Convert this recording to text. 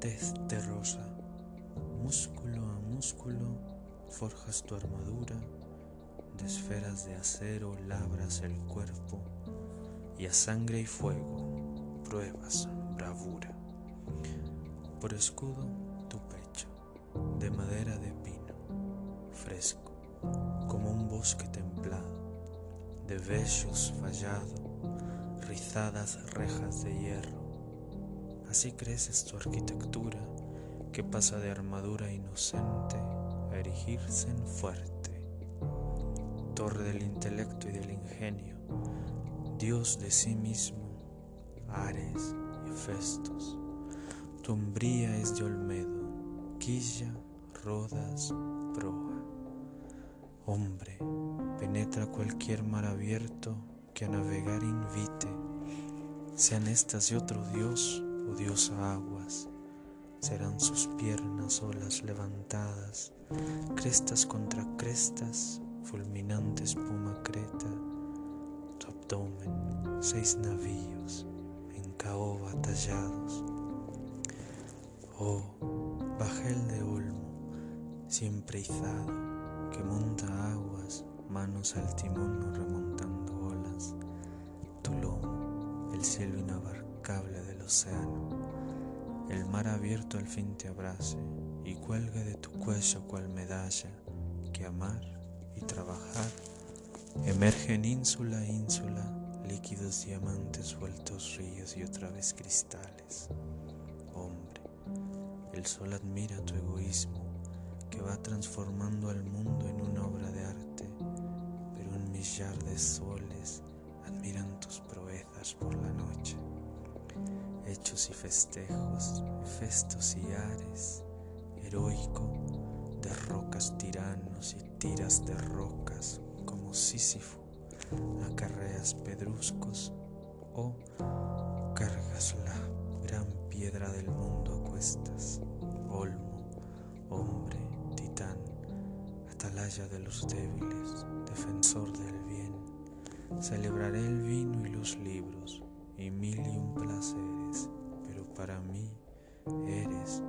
tez de rosa, músculo a músculo forjas tu armadura, de esferas de acero labras el cuerpo y a sangre y fuego pruebas bravura. Por escudo tu pecho, de madera de pino, fresco, como un bosque templado, de vellos fallado, rizadas rejas de hierro. Así creces tu arquitectura que pasa de armadura inocente a erigirse en fuerte, torre del intelecto y del ingenio, Dios de sí mismo, Ares y Festos. Tu umbría es de Olmedo, Quilla, Rodas, Proa. Hombre, penetra cualquier mar abierto que a navegar invite, sean estas de otro Dios diosa aguas, serán sus piernas olas levantadas, crestas contra crestas, fulminante espuma creta, tu abdomen, seis navíos en caoba tallados. Oh, bajel de olmo, siempre izado, que monta aguas, manos al timón remontando olas, tu lomo, el cielo inabarcable océano, el mar abierto al fin te abrace y cuelgue de tu cuello cual medalla que amar y trabajar emergen ínsula a ínsula líquidos diamantes vueltos ríos y otra vez cristales. Hombre, el sol admira tu egoísmo que va transformando al mundo en una obra de arte, pero un millar de soles admiran tus proezas por la noche. Hechos y festejos, festos y ares, heroico, de rocas tiranos y tiras de rocas como Sísifo, acarreas pedruscos o cargas la gran piedra del mundo a cuestas, olmo, hombre, titán, atalaya de los débiles, defensor del bien, celebraré el vino y los libros y mil y un placeres, pero para mí eres.